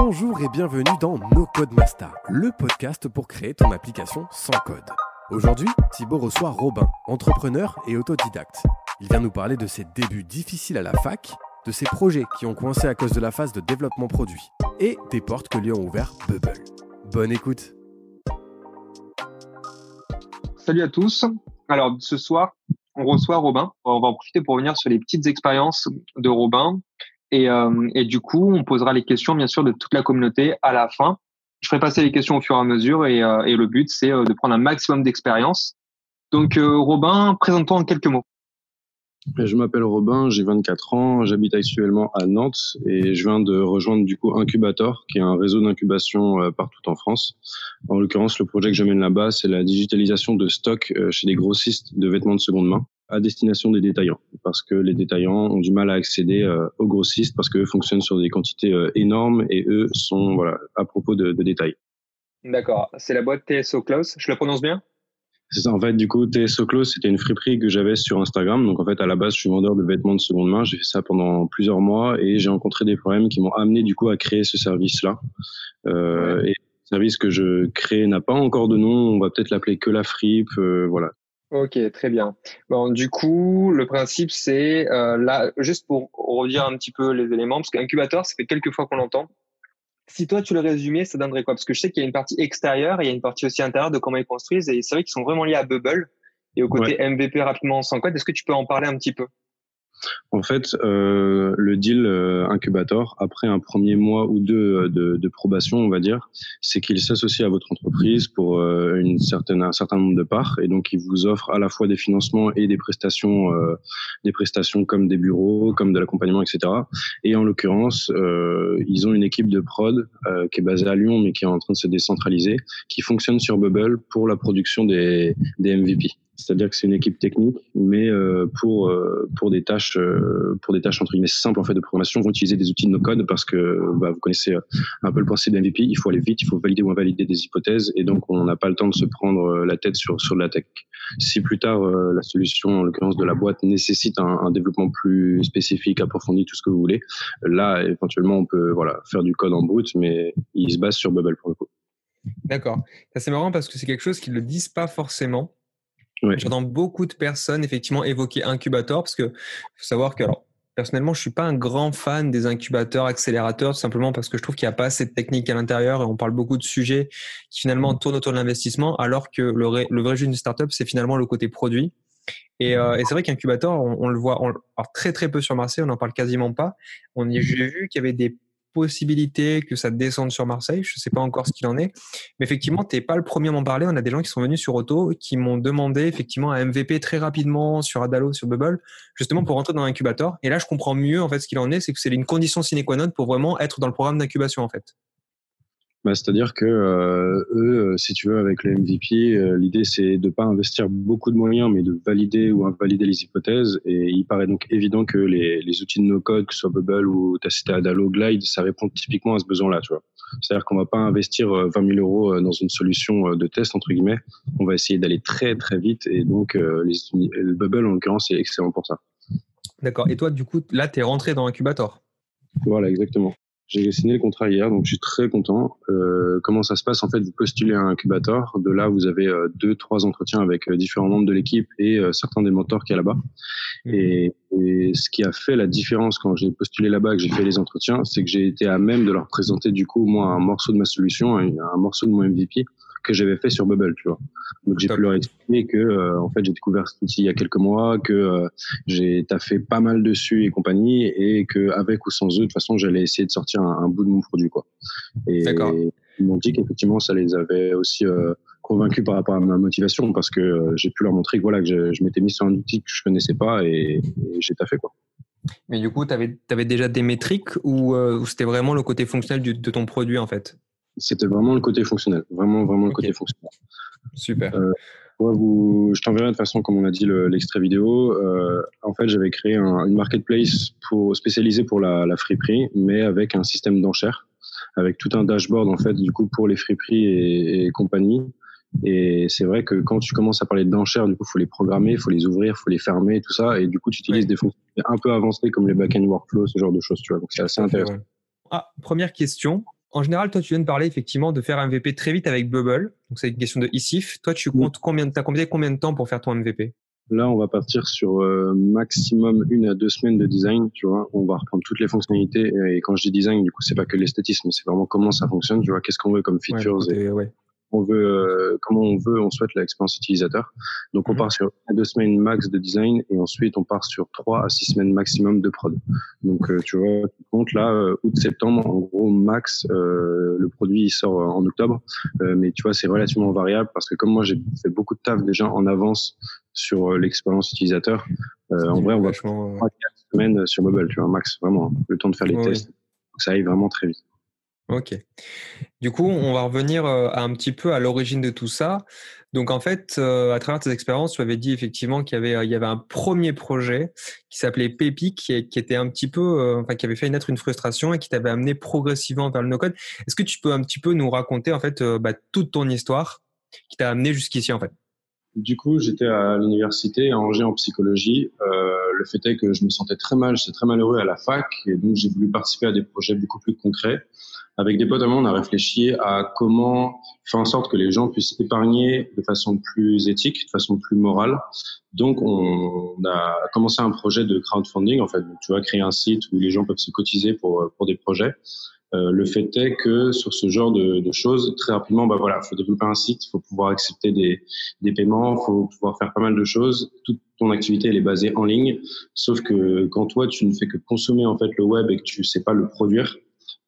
Bonjour et bienvenue dans No Code Master, le podcast pour créer ton application sans code. Aujourd'hui, Thibaut reçoit Robin, entrepreneur et autodidacte. Il vient nous parler de ses débuts difficiles à la fac, de ses projets qui ont coincé à cause de la phase de développement produit et des portes que lui ont ouvert Bubble. Bonne écoute. Salut à tous. Alors ce soir, on reçoit Robin. On va en profiter pour revenir sur les petites expériences de Robin. Et, euh, du coup, on posera les questions, bien sûr, de toute la communauté à la fin. Je ferai passer les questions au fur et à mesure. Et, euh, et le but, c'est euh, de prendre un maximum d'expérience. Donc, Robin, présente-toi en quelques mots. Je m'appelle Robin, j'ai 24 ans, j'habite actuellement à Nantes et je viens de rejoindre du coup Incubator, qui est un réseau d'incubation partout en France. En l'occurrence, le projet que je mène là-bas, c'est la digitalisation de stock chez des grossistes de vêtements de seconde main à destination des détaillants, parce que les détaillants ont du mal à accéder euh, aux grossistes, parce qu'eux fonctionnent sur des quantités euh, énormes et eux sont voilà à propos de, de détails. D'accord, c'est la boîte TSO Close, je le prononce bien? C'est ça, en fait, du coup, TSO Close, c'était une friperie que j'avais sur Instagram. Donc, en fait, à la base, je suis vendeur de vêtements de seconde main. J'ai fait ça pendant plusieurs mois et j'ai rencontré des problèmes qui m'ont amené, du coup, à créer ce service-là. Euh, Et le service que je crée n'a pas encore de nom. On va peut-être l'appeler que la fripe. Euh, voilà. Ok, très bien. Bon, du coup, le principe, c'est euh, là, juste pour redire un petit peu les éléments, parce qu'incubateur, ça fait quelques fois qu'on l'entend. Si toi, tu le résumais, ça donnerait quoi? Parce que je sais qu'il y a une partie extérieure et il y a une partie aussi intérieure de comment ils construisent, et c'est vrai qu'ils sont vraiment liés à Bubble et au côté MVP rapidement sans code. Est-ce que tu peux en parler un petit peu? En fait, euh, le deal euh, incubator, après un premier mois ou deux euh, de, de probation, on va dire, c'est qu'il s'associe à votre entreprise pour euh, une certaine, un certain nombre de parts, et donc il vous offre à la fois des financements et des prestations, euh, des prestations comme des bureaux, comme de l'accompagnement, etc. Et en l'occurrence, ils ont une équipe de prod qui est basée à Lyon, mais qui est en train de se décentraliser, qui fonctionne sur Bubble pour la production des, des MVP. C'est-à-dire que c'est une équipe technique, mais euh, pour euh, pour des tâches euh, pour des tâches entre guillemets simples en fait de programmation, vont utiliser des outils de no-code parce que bah, vous connaissez un peu le principe de MVP. Il faut aller vite, il faut valider ou invalider des hypothèses, et donc on n'a pas le temps de se prendre la tête sur sur de la tech. Si plus tard la solution, en l'occurrence de la boîte, nécessite un, un, développement plus spécifique, approfondi, tout ce que vous voulez, là éventuellement on peut voilà faire du code en brut, mais il se base sur Bubble pour le coup. D'accord. C'est marrant parce que c'est quelque chose qu'ils ne disent pas forcément. J'entends beaucoup de personnes effectivement évoquer incubateur parce que faut savoir que alors personnellement je suis pas un grand fan des incubateurs accélérateurs tout simplement parce que je trouve qu'il n'y a pas assez de technique à l'intérieur et on parle beaucoup de sujets qui finalement tournent autour de l'investissement alors que le, le vrai jeu d'une startup c'est finalement le côté produit. Et, euh, et c'est vrai qu'incubateur on, on, le voit on, alors très très peu sur Marseille, on n'en parle quasiment pas. On j'ai vu qu'il y avait des possibilité que ça descende sur Marseille. Je ne sais pas encore ce qu'il en est. Mais effectivement, tu n'es pas le premier à m'en parler. On a des gens qui sont venus sur Auto qui m'ont demandé effectivement un MVP très rapidement sur Adalo, sur Bubble, justement pour rentrer dans l'incubateur. Et là, je comprends mieux en fait ce qu'il en est. C'est que c'est une condition sine qua non pour vraiment être dans le programme d'incubation en fait. Bah, c'est-à-dire que euh, eux, euh, si tu veux, avec le MVP, euh, l'idée c'est de pas investir beaucoup de moyens, mais de valider ou invalider les hypothèses. Et il paraît donc évident que les, les outils de no-code, que ce soit Bubble ou ta cité Adalo, Glide, ça répond typiquement à ce besoin-là. Tu vois. C'est-à-dire qu'on va pas investir 20 000 euros dans une solution de test entre guillemets. On va essayer d'aller très très vite. Et donc, les, le Bubble en l'occurrence, c'est excellent pour ça. D'accord. Et toi, du coup, là, tu es rentré dans Incubator? Voilà, exactement. J'ai signé le contrat hier, donc je suis très content. Euh, comment ça se passe En fait, vous postulez à un incubateur. De là, vous avez euh, deux, trois entretiens avec euh, différents membres de l'équipe et euh, certains des mentors qui y a là-bas. Mmh. Et, et, ce qui a fait la différence quand j'ai postulé là-bas, que j'ai fait les entretiens, c'est que j'ai été à même de leur présenter du coup moi un morceau de ma solution, un, un morceau de mon MVP que j'avais fait sur Bubble, tu vois. Donc j'ai pu leur expliquer que euh, en fait j'ai découvert cet outil il y a quelques mois, que euh, j'ai taffé pas mal dessus et compagnie, et que avec ou sans eux, de toute façon j'allais essayer de sortir un, un, bout de mon produit, quoi. Et ils m'ont dit qu'effectivement ça les avait aussi euh, convaincus par rapport à ma motivation, parce que j'ai pu leur montrer que voilà que je, je m'étais mis sur un outil que je connaissais pas et, et j'ai taffé quoi. Mais du coup, tu avais, avais, déjà des métriques ou, ou c'était vraiment le côté fonctionnel du, de ton produit en fait? C'était vraiment le côté fonctionnel, vraiment, vraiment le côté fonctionnel. Super. Euh, vous, je t'enverrai de toute façon, comme on a dit, l'extrait vidéo. Euh, en fait, j'avais créé un, une marketplace pour spécialisée pour la, la friperie, mais avec un système d'enchères, avec tout un dashboard en fait, du coup, pour les friperies et, et compagnie. Et c'est vrai que quand tu commences à parler d'enchères, du coup, faut les programmer, faut les ouvrir, faut les fermer, tout ça. Et du coup, tu utilises des fonctions un peu avancées comme les back-end workflows, ce genre de choses, tu vois. Donc, c'est assez intéressant. Ah, première question. En général, toi, tu viens de parler effectivement de faire un MVP très vite avec Bubble. Donc, c'est une question de ISIF. Toi, tu comptes combien, as combien, combien de temps pour faire ton MVP Là, on va partir sur euh, maximum une à deux semaines de design. Tu vois, on va reprendre toutes les fonctionnalités. Et quand je dis design, du coup, c'est pas que l'esthétisme, c'est vraiment comment ça fonctionne. Tu vois, qu'est-ce qu'on veut comme features on veut, euh, comment on veut, on souhaite l'expérience utilisateur. Donc, on mhm. part sur deux semaines max de design et ensuite on part sur trois à six semaines maximum de prod. Donc, euh, tu vois, tu comptes là, euh, août-septembre, en gros, max, le produit il sort en octobre. mais tu vois, c'est relativement variable parce que comme moi, j'ai fait beaucoup de taf déjà en avance sur l'expérience utilisateur. en vrai, on va trois, quatre semaines sur mobile, tu vois, max, vraiment, le temps de faire les tests. Donc, ça arrive vraiment très vite. Ok. Du coup, on va revenir euh, un petit peu à l'origine de tout ça. Donc, en fait, euh, à travers tes expériences, tu avais dit effectivement qu'il y avait, avait un premier projet qui s'appelait Pépi, qui, était un petit peu, euh, enfin, qui avait fait naître une frustration et qui t'avait amené progressivement vers le no-code. Est-ce que tu peux un petit peu nous raconter, en fait, bah, toute ton histoire qui t'a amené jusqu'ici, en fait? Du coup, j'étais à l'université à Angers en psychologie. le fait est que je me sentais très mal, j'étais très malheureux à la fac, et donc j'ai voulu participer à des projets beaucoup plus concrets. Avec des potes à moi, on a réfléchi à comment faire en sorte que les gens puissent épargner de façon plus éthique, de façon plus morale. Donc, on a commencé un projet de crowdfunding, en fait. tu vois, créer un site où les gens peuvent se cotiser pour, pour des projets. Euh, le fait est que sur ce genre de, de choses, très rapidement, bah voilà, faut développer un site, faut pouvoir accepter des, des paiements, faut pouvoir faire pas mal de choses. Toute ton activité elle est basée en ligne, sauf que quand toi tu ne fais que consommer en fait le web et que tu sais pas le produire,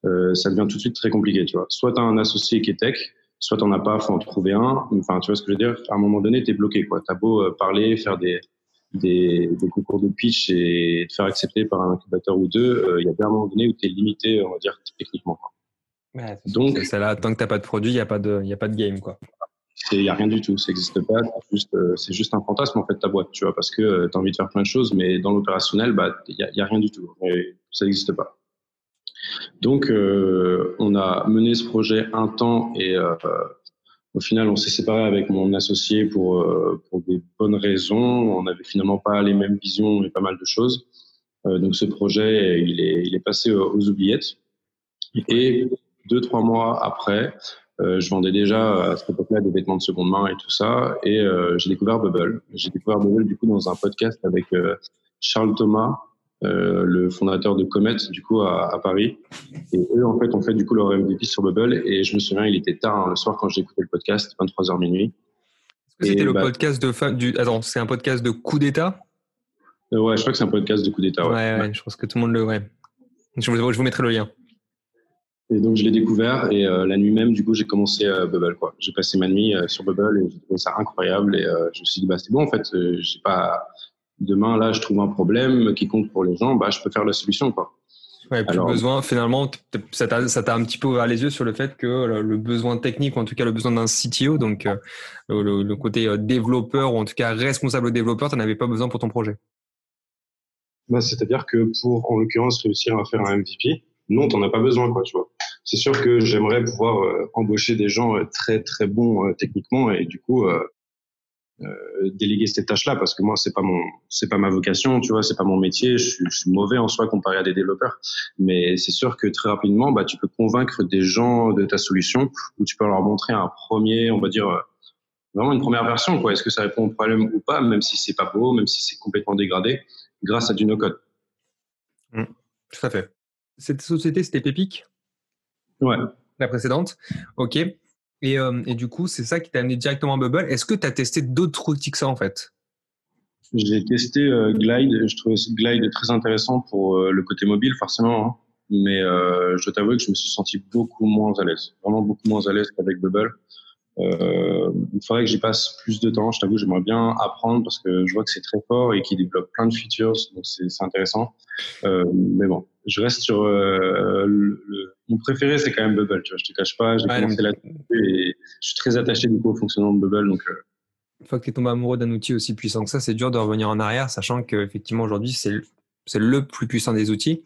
euh, ça devient tout de suite très compliqué, tu vois. Soit tu as un associé qui est tech, soit tu n'en as pas, faut en trouver un. Enfin, tu vois ce que je veux dire? À un moment donné, tu es bloqué, quoi. Tu as beau euh, parler, faire des, des, des, concours de pitch et te faire accepter par un incubateur ou deux, euh, il y a bien un moment donné où tu es limité, on va dire, techniquement. Ouais, Donc, c'est là, tant que tu n'as pas de produit, il n'y a, pas de, y a pas de game, quoi. Il n'y a rien du tout, ça n'existe pas. C'est juste, c'est juste un fantasme en fait ta boîte, tu vois, parce que tu as envie de faire plein de choses, mais dans l'opérationnel, bah il y a, y a, rien du tout. Et ça n'existe pas. Donc, euh, on a mené ce projet un temps et euh, au final, on s'est séparé avec mon associé pour, euh, pour des bonnes raisons. On n'avait finalement pas les mêmes visions et pas mal de choses. donc, ce projet, il est, il est passé aux oubliettes. Et deux, trois mois après, je vendais déjà à cette époque-là des vêtements de seconde main et tout ça. Et j'ai découvert Bubble. J'ai découvert Bubble du coup dans un podcast avec Charles Thomas, euh, le fondateur de Comet, du coup, à, à, Paris. Et eux, en fait, ont fait du coup leur MVP sur Bubble. Et je me souviens, il était tard hein, le soir quand j'ai écouté le podcast, 23h minuit. C'était le bah podcast de du attends, c'est un podcast de coup d'état? Euh, ouais, je crois que c'est un podcast de coup d'état. Ouais. Ouais, je pense que tout le monde le ouais. Je vous, je vous mettrai le lien. Et donc je l'ai découvert et euh, la nuit même, du coup, j'ai commencé euh, Bubble. Quoi. J'ai passé ma nuit euh, sur Bubble et j'ai trouvé ça incroyable. Et je me suis dit, bah c'est bon, en fait, j'ai pas, demain, là, je trouve un problème qui compte pour les gens, bah, je peux faire la solution. Quoi. Ouais, plus besoin, finalement, ça t'a un petit peu ouvert les yeux sur le fait que le besoin technique, ou en tout cas le besoin d'un CTO, donc euh, le, côté euh, développeur, ou en tout cas responsable développeur, tu n'en avais pas besoin pour ton projet? Bah, C'est-à-dire que pour, en l'occurrence, réussir à faire un MVP, non, tu n'en as pas besoin. Quoi, tu vois. C'est sûr que j'aimerais pouvoir euh, embaucher des gens très, très bons techniquement, et du coup, déléguer ces tâches-là parce que moi c'est pas mon c'est pas ma vocation tu vois c'est pas mon métier je suis, je suis, mauvais en soi comparé à des développeurs. Mais c'est sûr que très rapidement bah tu peux convaincre des gens de ta solution ou tu peux leur montrer un premier on va dire euh, vraiment une première version quoi. Est-ce que ça répond au problème ou pas même si c'est pas beau même si c'est complètement dégradé grâce à du no code mmh, tout à fait. Cette société c'était Pépic? Ouais. La précédente? Ok et, euh, et, du coup, c'est ça qui t'a amené directement à Bubble. Est-ce que tu as testé d'autres outils que ça en fait? J'ai testé euh, Glide. Je trouvais Glide très intéressant pour euh, le côté mobile, forcément. Hein. Mais je dois t'avouer que je me suis senti beaucoup moins à l'aise. Vraiment beaucoup moins à l'aise qu'avec Bubble. Euh, il faudrait que j'y passe plus de temps. Je t'avoue, j'aimerais bien apprendre parce que je vois que c'est très fort et qu'il développe plein de features, donc c'est intéressant. Euh, mais bon, je reste sur euh, le, mon préféré, c'est quand même Bubble. Tu vois, je te cache pas, j'ai commencé là-dessus et je suis très attaché du coup au fonctionnement de Bubble, donc. Une fois que tu es tombé amoureux d'un outil aussi puissant que ça, c'est dur de revenir en arrière, sachant qu'effectivement aujourd'hui c'est le plus puissant des outils.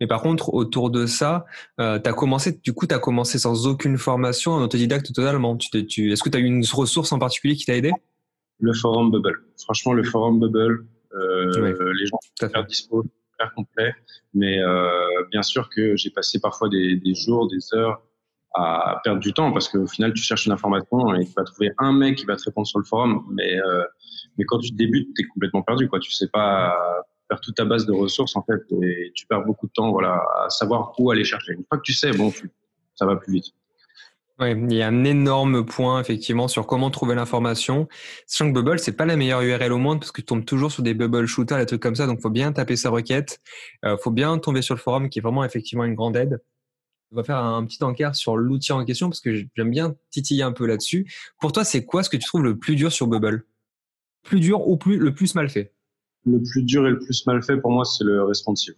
Mais par contre, autour de ça, euh, tu as commencé, du coup, tu as commencé sans aucune formation, en autodidacte totalement. Tu, tu, Est-ce que tu as eu une ressource en particulier qui t'a aidé? Le forum Bubble. Franchement, le forum Bubble, euh, les gens sont faire dispo. hyper complet. Mais bien sûr que j'ai passé parfois des, des jours, des heures à perdre du temps parce qu'au final, tu cherches une information et tu vas trouver un mec qui va te répondre sur le forum, mais, euh, mais quand tu débutes, tu es complètement perdu. Quoi. Tu sais pas faire toute ta base de ressources en fait et tu perds beaucoup de temps voilà, à savoir où aller chercher. Une fois que tu sais, bon, ça va plus vite. Oui, il y a un énorme point effectivement sur comment trouver l'information. Sachant que Bubble, c'est pas la meilleure URL au monde parce que tu tombes toujours sur des Bubble shooters, des trucs comme ça. Donc, faut bien taper sa requête. Euh, faut bien tomber sur le forum qui est vraiment effectivement une grande aide. On va faire un petit encart sur l'outil en question parce que j'aime bien titiller un peu là-dessus. Pour toi, c'est quoi ce que tu trouves le plus dur sur Bubble? Plus dur ou plus, le plus mal fait? Le plus dur et le plus mal fait pour moi, c'est le responsive.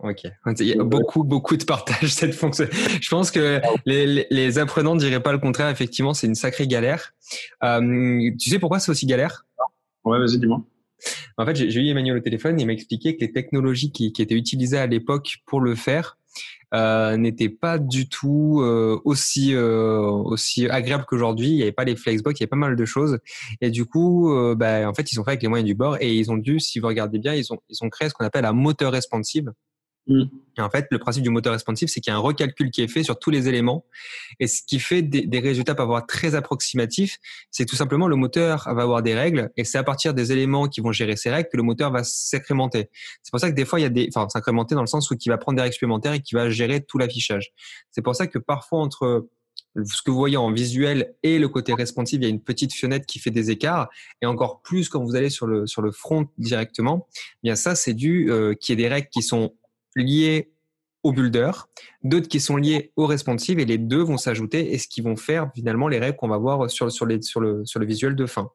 Ok. Il y a beaucoup, beaucoup de partage cette fonction. Je pense que les, les apprenants ne diraient pas le contraire. Effectivement, c'est une sacrée galère. Euh, tu sais pourquoi c'est aussi galère? Ouais, vas-y, dis-moi. En fait, j'ai eu Emmanuel au téléphone. Et il m'a expliqué que les technologies qui, qui étaient utilisées à l'époque pour le faire euh, n'était pas du tout euh, aussi euh, aussi agréable qu'aujourd'hui. Il n'y avait pas les flexbox, il y avait pas mal de choses. Et du coup, euh, bah, en fait, ils ont fait avec les moyens du bord et ils ont dû, si vous regardez bien, ils ont ils ont créé ce qu'on appelle un moteur responsive. Mm. Et en fait, le principe du moteur responsive, c'est qu'il y a un recalcul qui est fait sur tous les éléments. Et ce qui fait des, résultats avoir très approximatifs, c'est tout simplement le moteur va avoir des règles et c'est à partir des éléments qui vont gérer ces règles que le moteur va s'incrémenter. C'est pour ça que des fois, il y a des, enfin, s'incrémenter dans le sens où il va prendre des règles supplémentaires et qui va gérer tout l'affichage. C'est pour ça que parfois entre ce que vous voyez en visuel et le côté responsive, il y a une petite fenêtre qui fait des écarts. Et encore plus quand vous allez sur le, sur le front directement, eh bien ça, c'est dû euh, qu'il y ait des règles qui sont liés au builder, d'autres qui sont liés au responsive et les deux vont s'ajouter et ce qui vont faire finalement les règles qu'on va voir sur, sur, sur, le, sur le visuel de fin.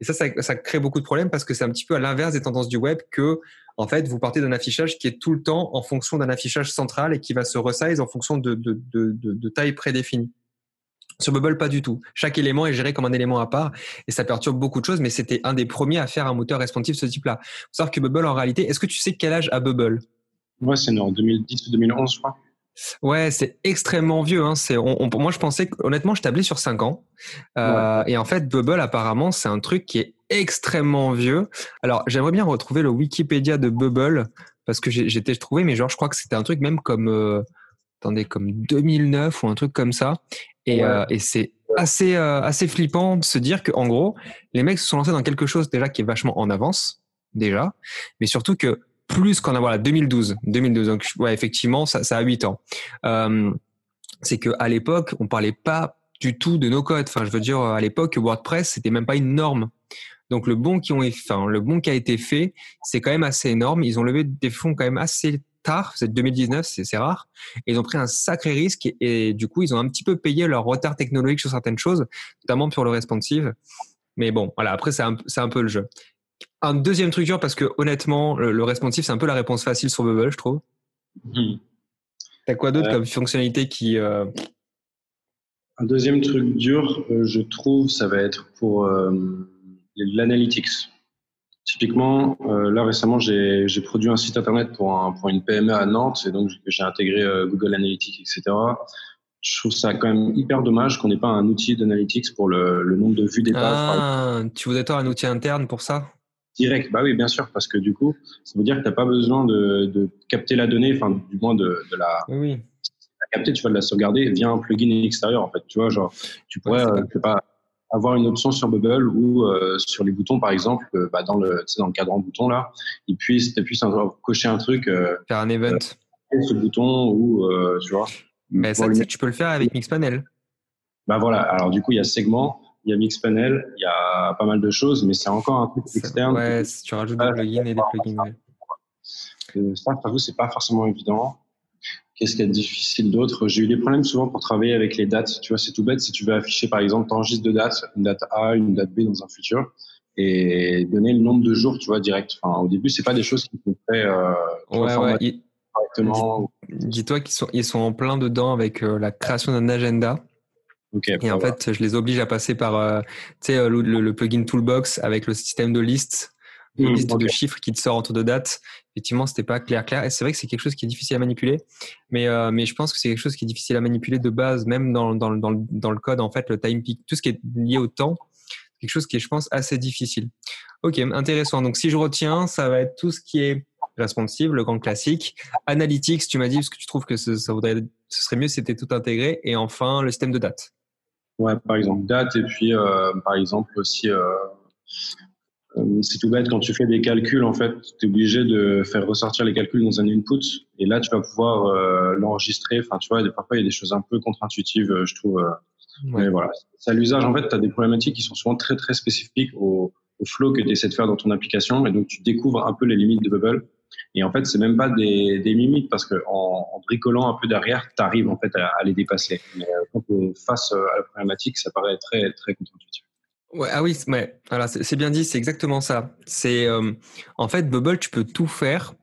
Et ça, ça, crée beaucoup de problèmes parce que c'est un petit peu à l'inverse des tendances du web que en fait vous partez d'un affichage qui est tout le temps en fonction d'un affichage central et qui va se resize en fonction de, de, de, taille prédéfinie. Sur Bubble, pas du tout. Chaque élément est géré comme un élément à part et ça perturbe beaucoup de choses, mais c'était un des premiers à faire un moteur responsive de ce type-là. Savoir que Bubble, en réalité, est-ce que tu sais quel âge a Bubble? Ouais, c'est en 2010 ou 2011, je crois. Ouais, c'est extrêmement vieux. Hein. C'est, on, moi, je pensais que, honnêtement, je tablais sur 5 ans. Euh, Et en fait, Bubble, apparemment, c'est un truc qui est extrêmement vieux. Alors, j'aimerais bien retrouver le Wikipédia de Bubble parce que j'étais trouvé, mais genre, je crois que c'était un truc même comme, euh, attendez, comme 2009 ou un truc comme ça. Et, euh, et c'est assez, assez flippant de se dire que, en gros, les mecs se sont lancés dans quelque chose déjà qui est vachement en avance, déjà, mais surtout que plus qu'en avoir 2012. 2012. Donc, ouais, effectivement, ça, ça a 8 ans. Euh, c'est que à l'époque, on parlait pas du tout de nos codes. Enfin, je veux dire, à l'époque, WordPress, c'était même pas une norme. Donc, le bon qui ont, enfin, le bon qui a été fait, c'est quand même assez énorme. Ils ont levé des fonds quand même assez tard. C'est 2019, c'est rare. Et ils ont pris un sacré risque et, du coup, ils ont un petit peu payé leur retard technologique sur certaines choses, notamment pour le responsive. Mais bon, voilà. Après, c'est un, un peu le jeu. Un deuxième truc dur parce que honnêtement, le, le responsive, c'est un peu la réponse facile sur Bubble, je trouve. Mmh. T'as quoi d'autre comme fonctionnalité qui. Euh... Un deuxième truc dur, euh, je trouve, ça va être pour euh, l'analytics. Typiquement, euh, là récemment, j'ai produit un site internet pour, un, pour une PME à Nantes et donc j'ai intégré euh, Google Analytics, etc. Je trouve ça quand même hyper dommage qu'on n'ait pas un outil d'analytics pour le, le, nombre de vues des pages. Ah, tu voudrais avoir un outil interne pour ça? Direct, bah oui, bien sûr, parce que du coup, ça veut dire que tu n'as pas besoin de, de, capter la donnée, enfin, du moins de, de la, oui. la capter, tu vas de la sauvegarder via un plugin extérieur, en fait. Tu vois, genre, tu pourrais, ouais, euh, pas avoir une option sur Bubble ou euh, sur les boutons, par exemple, euh, bah, dans le, dans le cadran bouton là, il puisse, tu puisses cocher un truc. Euh, Faire un event. Euh, ce bouton ou, tu vois. Mais ça, tu peux le faire avec Mixpanel. Bah voilà. Alors du coup, il y a segment il y a Mixpanel, il y a pas mal de choses, mais c'est encore un truc externe. Ouais, si tu rajoutes des plugins et des plugins. Ouais. Euh, ça, c'est pas forcément évident. Qu'est-ce qu'il y a de difficile d'autre? J'ai eu des problèmes souvent pour travailler avec les dates. Tu vois, c'est tout bête. Si tu veux afficher, par exemple, ton registre de dates, une date A, une date B dans un futur, et donner le nombre de jours, tu vois, direct. Enfin, au début, c'est pas des choses qui sont très euh, ouais, ouais. Il... Dis-toi qu'ils sont, ils sont en plein dedans avec euh, la création d'un agenda. Okay, et en voilà. fait, je les oblige à passer par euh, le, le, le, plugin Toolbox avec le système de liste, de mmh, liste okay. de chiffres qui te sort entre deux dates. Effectivement, c'était pas clair, clair. Et c'est vrai que c'est quelque chose qui est difficile à manipuler, mais euh, mais je pense que c'est quelque chose qui est difficile à manipuler de base, même dans dans dans, dans le code en fait, le time peak, tout ce qui est lié au temps, quelque chose qui est, je pense, assez difficile. Ok, intéressant. Donc si je retiens, ça va être tout ce qui est responsive, le grand classique. Analytics, tu m'as dit, parce que tu trouves que ce, ça voudrait, ce serait mieux si c'était tout intégré. Et enfin, le système de date. Ouais, par exemple, date. Et puis, euh, par exemple, aussi, euh, euh, c'est tout bête, quand tu fais des calculs, en fait, tu es obligé de faire ressortir les calculs dans un input. Et là, tu vas pouvoir euh, l'enregistrer. Enfin, tu vois, parfois, il y a des choses un peu contre-intuitives, je trouve. Mais voilà, c'est à l'usage. En fait, tu as des problématiques qui sont souvent très, très spécifiques au, au flow que tu essaies de faire dans ton application. Et donc, tu découvres un peu les limites de Bubble. Et en fait, c'est même pas des, des limites parce que en, bricolant un peu derrière, tu arrives en fait à, les dépasser. Mais euh, quand tu face à la problématique, ça paraît très, très contre-intuitif. Ah oui, voilà, c'est bien dit, c'est exactement ça. C'est euh, en fait Bubble, tu peux tout faire,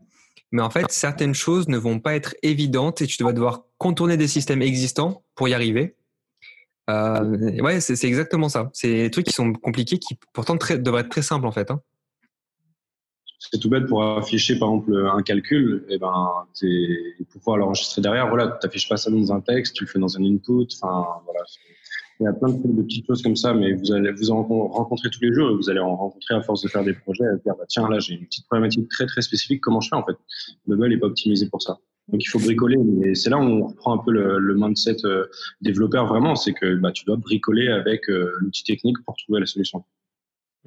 mais en fait certaines choses ne vont pas être évidentes et tu vas devoir contourner des systèmes existants pour y arriver. Euh, ouais, c'est exactement ça. C'est des trucs qui sont compliqués, qui pourtant devraient être très simples en fait. Hein. C'est tout bête pour afficher par exemple un calcul, et eh ben pour pouvoir l'enregistrer derrière. Voilà, tu n'affiches pas ça dans un texte, tu le fais dans un input. Enfin voilà, il y a plein de, de, petites choses comme ça, mais vous allez vous en rencontrer tous les jours et vous allez en rencontrer à force de faire des projets et dire bah, tiens là j'ai une petite problématique très très spécifique, comment je fais en fait? Bubble n'est pas optimisé pour ça. Donc il faut bricoler, et c'est là où on reprend un peu le, le mindset euh, développeur vraiment, c'est que bah, tu dois bricoler avec euh, l'outil technique pour trouver la solution.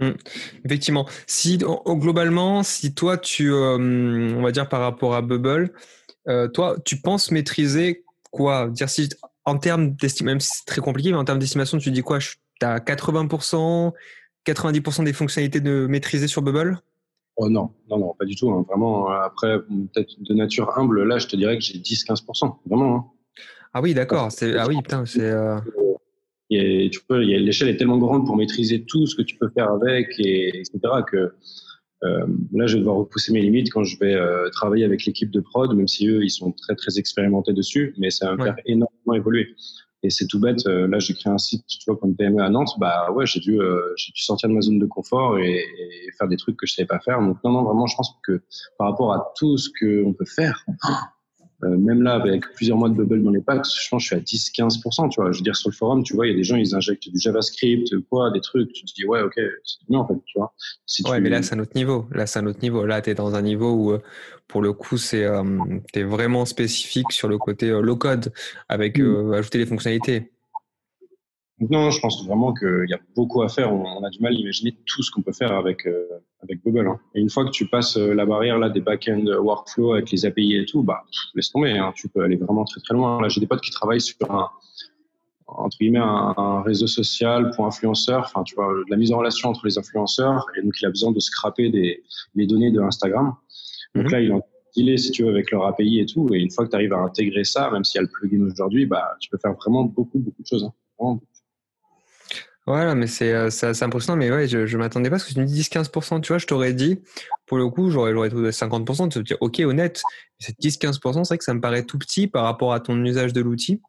Mmh. Effectivement. Si globalement, si toi tu, euh, on va dire par rapport à Bubble, euh, toi tu penses maîtriser quoi? Dire si en termes d'estimation, même si c'est très compliqué, mais en termes d'estimation, tu dis quoi? Tu as 80%, 90% des fonctionnalités de maîtriser sur Bubble? Oh non, non, non, pas du tout. Hein. Vraiment, euh, après, peut-être de nature humble, là, je te dirais que j'ai 10-15%. Vraiment. Hein. Ah oui, d'accord. Ah oui, putain, c'est. Euh... tu peux, l'échelle est tellement grande pour maîtriser tout ce que tu peux faire avec, et, etc., que euh, là, je vais devoir repousser mes limites quand je vais euh, travailler avec l'équipe de prod, même si eux, ils sont très, très expérimentés dessus, mais ça va me faire énormément évoluer. Et c'est tout bête. Euh, là, j'ai créé un site, tu vois, pour une PME à Nantes. Bah ouais, j'ai dû, j'ai dû sortir de ma zone de confort et, et, faire des trucs que je savais pas faire. Donc non, non, vraiment, je pense que par rapport à tout ce qu'on peut faire, euh, même là, avec plusieurs mois de bubble dans les packs, je pense que je suis à 10-15%. Tu vois, je veux dire, sur le forum, tu vois, il y a des gens, ils injectent du JavaScript, quoi, des trucs. Tu te dis, ouais, ok, c'est bien, en fait, tu vois. Si ouais, mais là, c'est un autre niveau. Là, c'est un autre niveau. Là, tu es dans un niveau où, pour le coup, c'est, euh, es vraiment spécifique sur le côté euh, low code, avec mm. ajouter les fonctionnalités. Non, je pense vraiment qu'il y a beaucoup à faire. On, a du mal à imaginer tout ce qu'on peut faire avec, euh, avec Bubble. Hein. Et une fois que tu passes euh, la barrière là des back-end workflow avec les API et tout, bah, laisse tomber. Hein. Tu peux aller vraiment très très loin. Là, j'ai des potes qui travaillent sur un, entre guillemets, un, réseau social pour influenceurs. Enfin, tu vois, la mise en relation entre les influenceurs. Et donc, il a besoin de scraper des, les données de Instagram. Donc mhm. là, il en dealer, si tu veux, avec leur API et tout. Et une fois que tu arrives à intégrer ça, même s'il y a le plugin aujourd'hui, bah, tu peux faire vraiment beaucoup, beaucoup de choses. Hein. Voilà, mais c'est euh, impressionnant. Mais ouais, je ne m'attendais pas parce que tu me dis 10-15%, tu vois, je t'aurais dit, pour le coup, j'aurais trouvé 50%, tu te dire, ok, honnête, c'est 10-15%, c'est vrai que ça me paraît tout petit par rapport à ton usage de l'outil.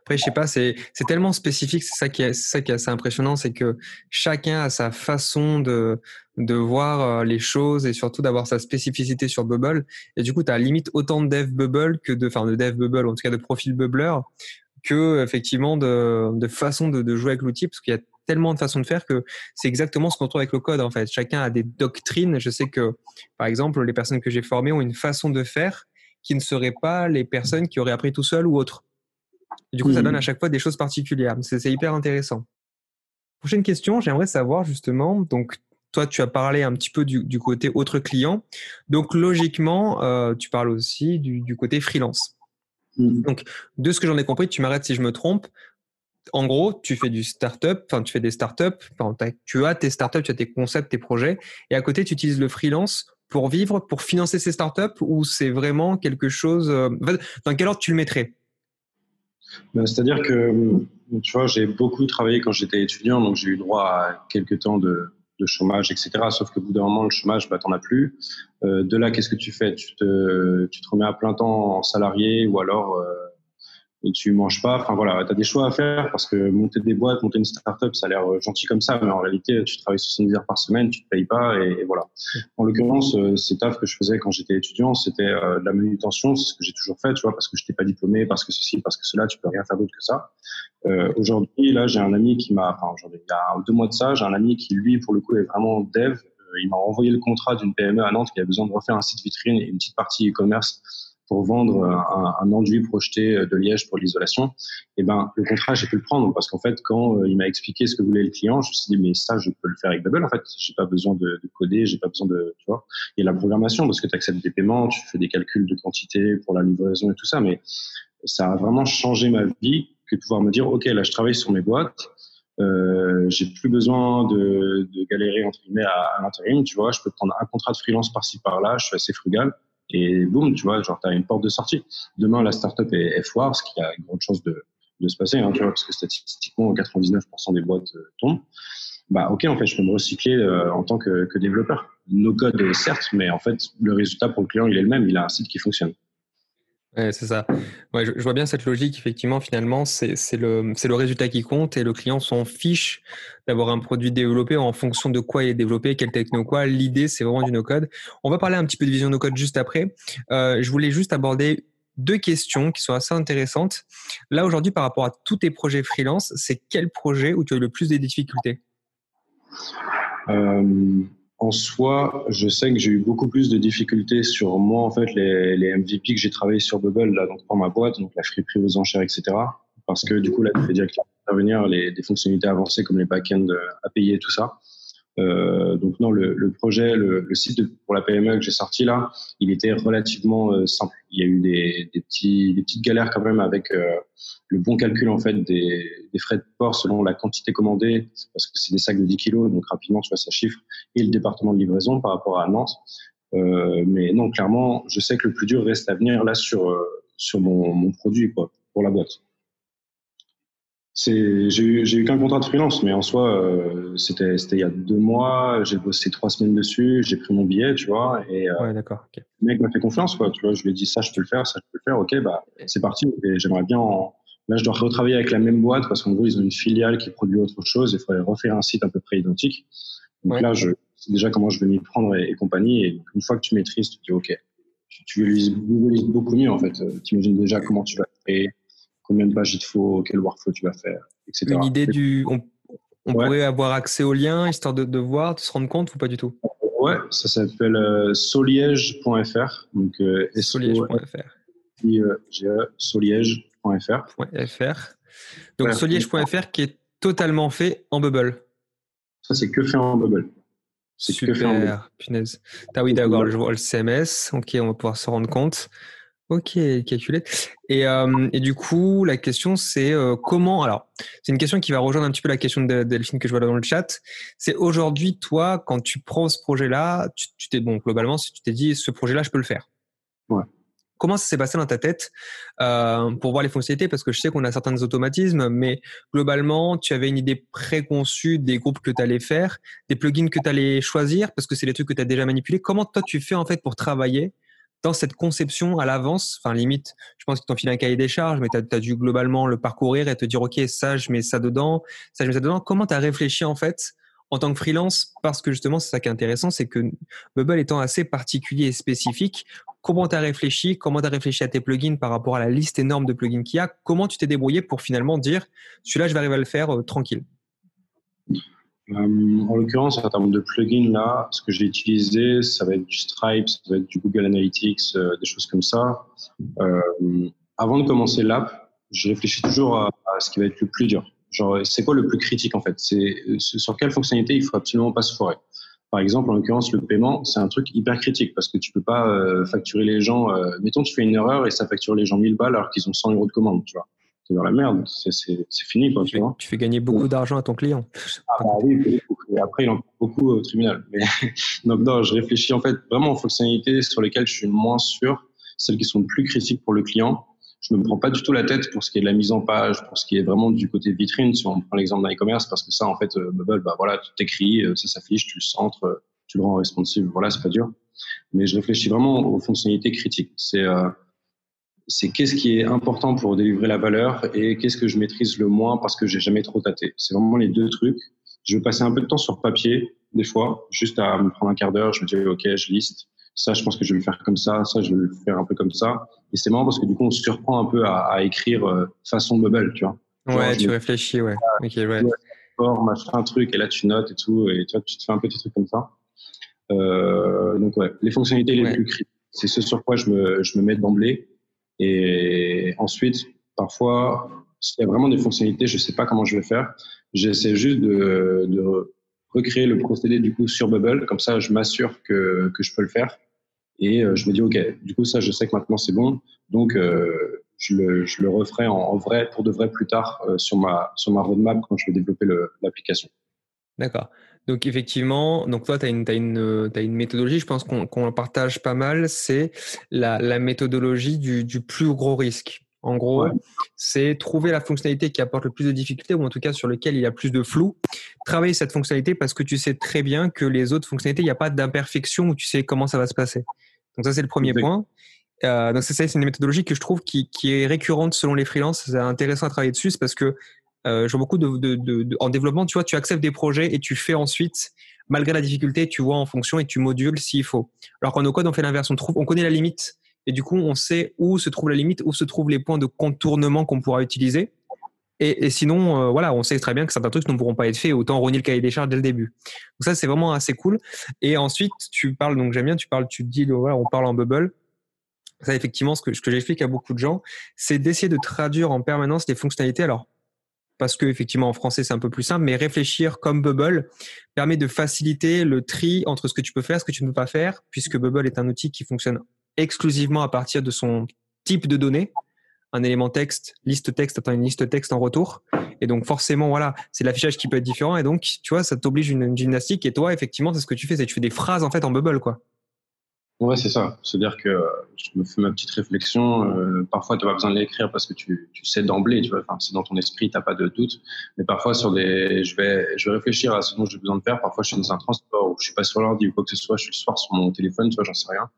Après, je sais pas, c'est tellement spécifique, c'est ça, qui est, ça qui est assez impressionnant, c'est que chacun a sa façon de, de voir euh, les choses et surtout d'avoir sa spécificité sur Bubble. Et du coup, tu as limite autant de dev Bubble que de, enfin, de dev Bubble, en tout cas de profil Bubbler, que effectivement de, de façon de, de jouer avec l'outil parce qu'il y a tellement de façons de faire que c'est exactement ce qu'on trouve avec le code en fait. Chacun a des doctrines. Je sais que par exemple les personnes que j'ai formées ont une façon de faire qui ne serait pas les personnes qui auraient appris tout seul ou autre. du coup, ça donne à chaque fois des choses particulières. C'est hyper intéressant. Prochaine question, j'aimerais savoir justement, donc toi, tu as parlé un petit peu du, du côté autre client. Donc, logiquement, euh, tu parles aussi du, du côté freelance. Mmh. Donc, de ce que j'en ai compris, tu m'arrêtes si je me trompe. En gros, tu fais du startup, enfin, tu fais des startups, enfin, tu as tes startups, tu as tes concepts, tes projets, et à côté, tu utilises le freelance pour vivre, pour financer ces startups, ou c'est vraiment quelque chose. Euh, dans quel ordre tu le mettrais? Ben, C'est-à-dire que, tu vois, j'ai beaucoup travaillé quand j'étais étudiant, donc j'ai eu droit à quelques temps de, de chômage, etc. Sauf qu'au bout d'un moment, le chômage, bah, t'en as plus. Euh, de là, qu'est-ce que tu fais? Tu te, tu te remets à plein temps en salarié ou alors euh, et tu manges pas. Enfin voilà, tu des choix à faire parce que monter des boîtes, monter une start-up, ça a l'air euh, gentil comme ça, mais en réalité, tu travailles 70 heures par semaine, tu te payes pas et, voilà. En l'occurrence, euh, ces taf que je faisais quand j'étais étudiant, c'était euh, de la manutention, c'est ce que j'ai toujours fait, tu vois, parce que je n'étais pas diplômé, parce que ceci, parce que cela, tu peux rien faire d'autre que ça. Euh, aujourd'hui, là, j'ai un ami qui m'a, enfin aujourd'hui, il y a deux mois de ça, j'ai un ami qui lui, pour le coup, est vraiment dev, il m'a envoyé le contrat d'une PME à Nantes qui avait besoin de refaire un site vitrine et une petite partie e-commerce pour vendre un, un, enduit projeté de liège pour l'isolation, et eh ben le contrat j'ai pu le prendre parce qu'en fait quand il m'a expliqué ce que voulait le client, je me suis dit mais ça je peux le faire avec Bubble en fait, j'ai pas besoin de, de coder, j'ai pas besoin de tu vois, et la programmation parce que tu acceptes des paiements, tu fais des calculs de quantité pour la livraison et tout ça, mais ça a vraiment changé ma vie que de pouvoir me dire ok là je travaille sur mes boîtes, euh, j'ai plus besoin de, de, galérer entre guillemets à, à l'intérim, tu vois. Je peux prendre un contrat de freelance par-ci par-là. Je suis assez frugal et boum, tu vois, genre t'as une porte de sortie. Demain, la startup est, est foire, ce qui a une grande chance de, de se passer, hein, tu vois, parce que statistiquement, 99% des boîtes euh, tombent. Bah ok, en fait, je peux me recycler euh, en tant que, que développeur. No code, certes, mais en fait, le résultat pour le client, il est le même. Il a un site qui fonctionne. C'est ça. Ouais, je, vois bien cette logique. Effectivement, finalement, c'est le, le résultat qui compte et le client s'en fiche d'avoir un produit développé en fonction de quoi il est développé, quelle techno quoi. L'idée, c'est vraiment du no-code. On va parler un petit peu de vision no-code juste après. Euh, je voulais juste aborder deux questions qui sont assez intéressantes. Là, aujourd'hui, par rapport à tous tes projets freelance, c'est quel projet où tu as eu le plus de difficultés? Euh, en soi, je sais que j'ai eu beaucoup plus de difficultés sur moi, en fait, les, MVP que j'ai travaillé sur Bubble, là, donc pour ma boîte, donc la friperie aux enchères, etc. Parce que du coup, là, tu fais directement intervenir les, des fonctionnalités avancées comme les back-ends à payer, tout ça. Euh, donc non, le, le projet, le, le, site pour la PME que j'ai sorti là, il était relativement euh, simple. Il y a eu des, des, petits, des petites galères quand même avec euh, le bon calcul en fait des, des, frais de port selon la quantité commandée, parce que c'est des sacs de 10 kilos, donc rapidement tu vois ça chiffre, et le département de livraison par rapport à Nantes. Euh, mais non, clairement, je sais que le plus dur reste à venir là sur euh, sur mon, mon produit quoi, pour la boîte j'ai eu, j'ai eu qu'un contrat de freelance, mais en soi, euh, c'était, c'était il y a deux mois. J'ai bossé trois semaines dessus, j'ai pris mon billet, tu vois. Et euh, ouais, d'accord. Okay. Le mec m'a fait confiance, quoi. Tu vois, je lui ai dit ça, je peux le faire, ça, je peux le faire. Ok, bah c'est parti. Et j'aimerais bien. En... Là, je dois retravailler avec la même boîte parce qu'en gros, ils ont une filiale qui produit autre chose. Il faudrait refaire un site à peu près identique. Donc là, je sais déjà comment je vais m'y prendre et, compagnie. Et une fois que tu maîtrises, tu te dis ok. Tu, tu visualises beaucoup mieux en fait. Tu imagines déjà comment tu vas créer combien de pages il te faut, quel workflow tu vas faire, etc. Une idée du. On, pourrait avoir accès au lien histoire de, de, voir, de se rendre compte ou pas du tout? Ouais, ça s'appelle euh, soliège.fr. Donc, euh, soliège.fr. soliège.fr. .fr. Donc, soliège.fr qui est totalement fait en bubble. Ça, c'est que fait en bubble. Super, que fait en bubble. punaise. Ah oui, d'accord, je vois le CMS. Ok, on va pouvoir se rendre compte. Ok, calculé. Et, euh, et, du coup, la question, c'est euh, comment. Alors, c'est une question qui va rejoindre un petit peu la question de Delphine que je vois là dans le chat. C'est aujourd'hui, toi, quand tu prends ce projet-là, tu t'es bon globalement, si tu t'es dit, ce projet-là, je peux le faire. Ouais. Comment ça s'est passé dans ta tête euh, pour voir les fonctionnalités? Parce que je sais qu'on a certains automatismes, mais globalement, tu avais une idée préconçue des groupes que tu allais faire, des plugins que tu allais choisir, parce que c'est des trucs que tu as déjà manipulés. Comment toi, tu fais en fait pour travailler dans cette conception à l'avance, enfin limite, je pense qu'ils t'ont filé un cahier des charges, mais tu as, dû globalement le parcourir et te dire, OK, ça, je mets ça dedans, ça, je mets ça dedans. Comment tu as réfléchi en fait en tant que freelance? Parce que justement, c'est ça qui est intéressant, c'est que Bubble étant assez particulier et spécifique, comment tu as réfléchi Comment tu as réfléchi à tes plugins par rapport à la liste énorme de plugins qu'il y a? Comment tu t'es débrouillé pour finalement dire, celui-là, je vais arriver à le faire euh, tranquille? En l'occurrence, en termes de plugins, là, ce que j'ai utilisé, ça va être du Stripe, ça va être du Google Analytics, euh, des choses comme ça. Euh, avant de commencer l'app, je réfléchis toujours à, ce qui va être le plus dur. Genre, c'est quoi le plus critique en fait? C'est sur quelle fonctionnalité il faut absolument pas se foirer? Par exemple, en l'occurrence, le paiement, c'est un truc hyper critique parce que tu peux pas euh, facturer les gens. Euh, mettons, tu fais une erreur et ça facture les gens 1000 balles alors qu'ils ont 100 euros de commande, tu vois c'est dans la merde, c'est fini. Quoi, tu, fais, tu, fais, gagner beaucoup d'argent à ton client. Ah bah oui, et après il en prend beaucoup au tribunal. Mais, donc non, je réfléchis en fait vraiment aux fonctionnalités sur lesquelles je suis moins sûr, celles qui sont plus critiques pour le client. Je ne me prends pas du tout la tête pour ce qui est de la mise en page, pour ce qui est vraiment du côté vitrine, si on prend l'exemple d'un e-commerce, parce que ça, en fait, euh, Bubble, bah voilà, tu t'écris, euh, ça s'affiche, tu le centres, euh, tu le rends responsive, voilà, c'est pas dur. Mais je réfléchis vraiment aux fonctionnalités critiques. C'est euh, c'est qu'est-ce qui est important pour délivrer la valeur et qu'est-ce que je maîtrise le moins parce que j'ai jamais trop tâté. C'est vraiment les deux trucs. Je vais passer un peu de temps sur papier, des fois, juste à me prendre un quart d'heure. Je me dis, OK, je liste. Ça, je pense que je vais le faire comme ça. Ça, je vais le faire un peu comme ça. Et c'est marrant parce que du coup, on se surprend un peu à, à écrire euh, façon bubble, tu vois. ouais, tu réfléchis, ouais. Ok, ouais. Machin, truc, et là, tu notes et tout. Et tu vois, tu te fais un petit truc comme ça. donc ouais, les fonctionnalités les plus critiques, c'est ce sur quoi je me, je me mets d'emblée. Et ensuite, parfois, s'il y a vraiment des fonctionnalités, je sais pas comment je vais faire. J'essaie juste de, de recréer le procédé du coup sur Bubble. Comme ça, je m'assure que, que je peux le faire. Et euh, je me dis, OK, du coup, ça, je sais que maintenant c'est bon. Donc, euh, je, le, je le referai en, vrai, pour de vrai plus tard euh, sur, ma, sur ma roadmap quand je vais développer l'application. D'accord. Donc effectivement, donc toi, tu as, as, une méthodologie, je pense qu'on partage pas mal, c'est la, la, méthodologie du, du, plus gros risque. En gros, c'est trouver la fonctionnalité qui apporte le plus de difficultés ou en tout cas sur lequel il y a plus de flou. Travailler cette fonctionnalité parce que tu sais très bien que les autres fonctionnalités, il n'y a pas d'imperfection où tu sais comment ça va se passer. Donc ça, c'est le premier point. Euh, donc c'est une méthodologie que je trouve qui, qui est récurrente selon les freelances. C'est intéressant à travailler dessus, parce que euh, vois beaucoup de, en développement, tu vois, tu acceptes des projets et tu fais ensuite, malgré la difficulté, tu vois en fonction et tu modules s'il faut. Alors qu'en no-code, on fait l'inverse. On trouve, on connaît la limite et du coup, on sait où se trouve la limite, où se trouvent les points de contournement qu'on pourra utiliser. Et, sinon, euh, voilà, on sait très bien que certains trucs ne pourront pas être faits. Autant renier le cahier des charges dès le début. Donc ça, c'est vraiment assez cool. Et ensuite, tu parles, donc j'aime bien, tu parles, tu dis, on parle en bubble. Ça, effectivement, ce que, ce que j'explique à beaucoup de gens, c'est d'essayer de traduire en permanence les fonctionnalités. Alors, parce que effectivement en français c'est un peu plus simple, mais réfléchir comme Bubble permet de faciliter le tri entre ce que tu peux faire, ce que tu ne peux pas faire, puisque Bubble est un outil qui fonctionne exclusivement à partir de son type de données. Un élément texte, liste texte attend une liste texte en retour. Et donc forcément, voilà, c'est l'affichage qui peut être différent. Et donc, tu vois, ça t'oblige une, une gymnastique. Et toi, effectivement, c'est ce que tu fais, c'est tu fais des phrases en fait en Bubble, quoi. Ouais, c'est ça. C'est-à-dire que je me fais ma petite réflexion. Euh, parfois, tu n'as pas besoin de l'écrire parce que tu, tu sais d'emblée, tu vois. Enfin, c'est dans ton esprit, tu n'as pas de doute. Mais parfois, sur des, je vais, je vais réfléchir à ce dont j'ai besoin de faire. Parfois, je suis dans un transport ou je suis pas sur l'ordi ou quoi que ce soit. Je suis le soir sur mon téléphone, tu vois, j'en sais rien.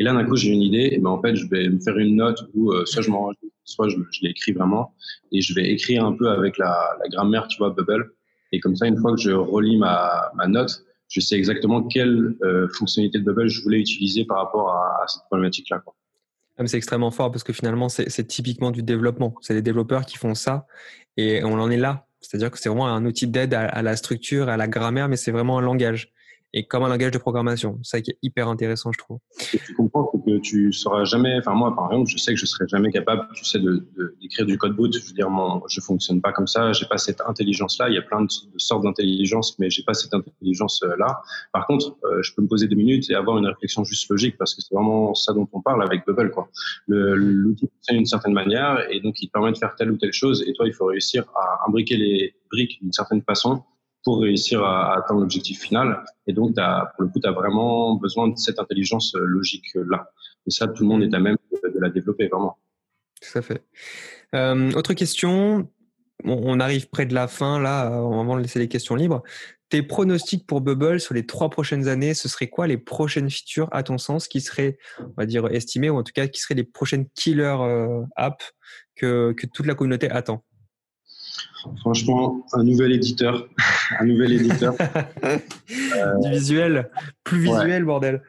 Et là, d'un coup, j'ai une idée. Et ben, en fait, je vais me faire une note où euh, soit je m'enregistre, soit je, je l'écris vraiment. Et je vais écrire un peu avec la, la grammaire, tu vois, Bubble. Et comme ça, une fois que je relis ma, ma note, je sais exactement quelle euh, fonctionnalité de Bubble je voulais utiliser par rapport à, cette problématique-là. Ah, c'est extrêmement fort parce que finalement, c'est typiquement du développement. C'est les développeurs qui font ça et on en est là. C'est-à-dire que c'est vraiment un outil d'aide à, à, la structure, à la grammaire, mais c'est vraiment un langage et comme un langage de programmation. C'est ça qui est hyper intéressant, je trouve. Ce que tu comprends, c'est que tu seras jamais, enfin moi par exemple, je sais que je serai jamais capable, tu sais, d'écrire du code boot. Je veux dire, mon, je fonctionne pas comme ça, j'ai pas cette intelligence-là. Il y a plein de, sortes d'intelligence, mais j'ai pas cette intelligence-là. Par contre, euh, je peux me poser deux minutes et avoir une réflexion juste logique parce que c'est vraiment ça dont on parle avec Bubble, quoi. L'outil fonctionne d'une certaine manière et donc il te permet de faire telle ou telle chose et toi, il faut réussir à imbriquer les briques d'une certaine façon pour réussir à, atteindre l'objectif final. Et donc, pour le coup, tu as vraiment besoin de cette intelligence euh, logique-là. Et ça, tout le monde est à même de, la développer, vraiment. Tout à fait. Euh, autre question. on arrive près de la fin, là, avant de laisser les questions libres. Tes pronostics pour Bubble sur les trois prochaines années, ce serait quoi les prochaines features, à ton sens, qui seraient, on va dire, estimées, ou en tout cas, qui seraient les prochaines killer euh, apps que toute la communauté attend? Franchement, un nouvel éditeur. un nouvel éditeur. du visuel. Plus visuel, bordel.